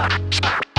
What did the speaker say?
Ha ha ha!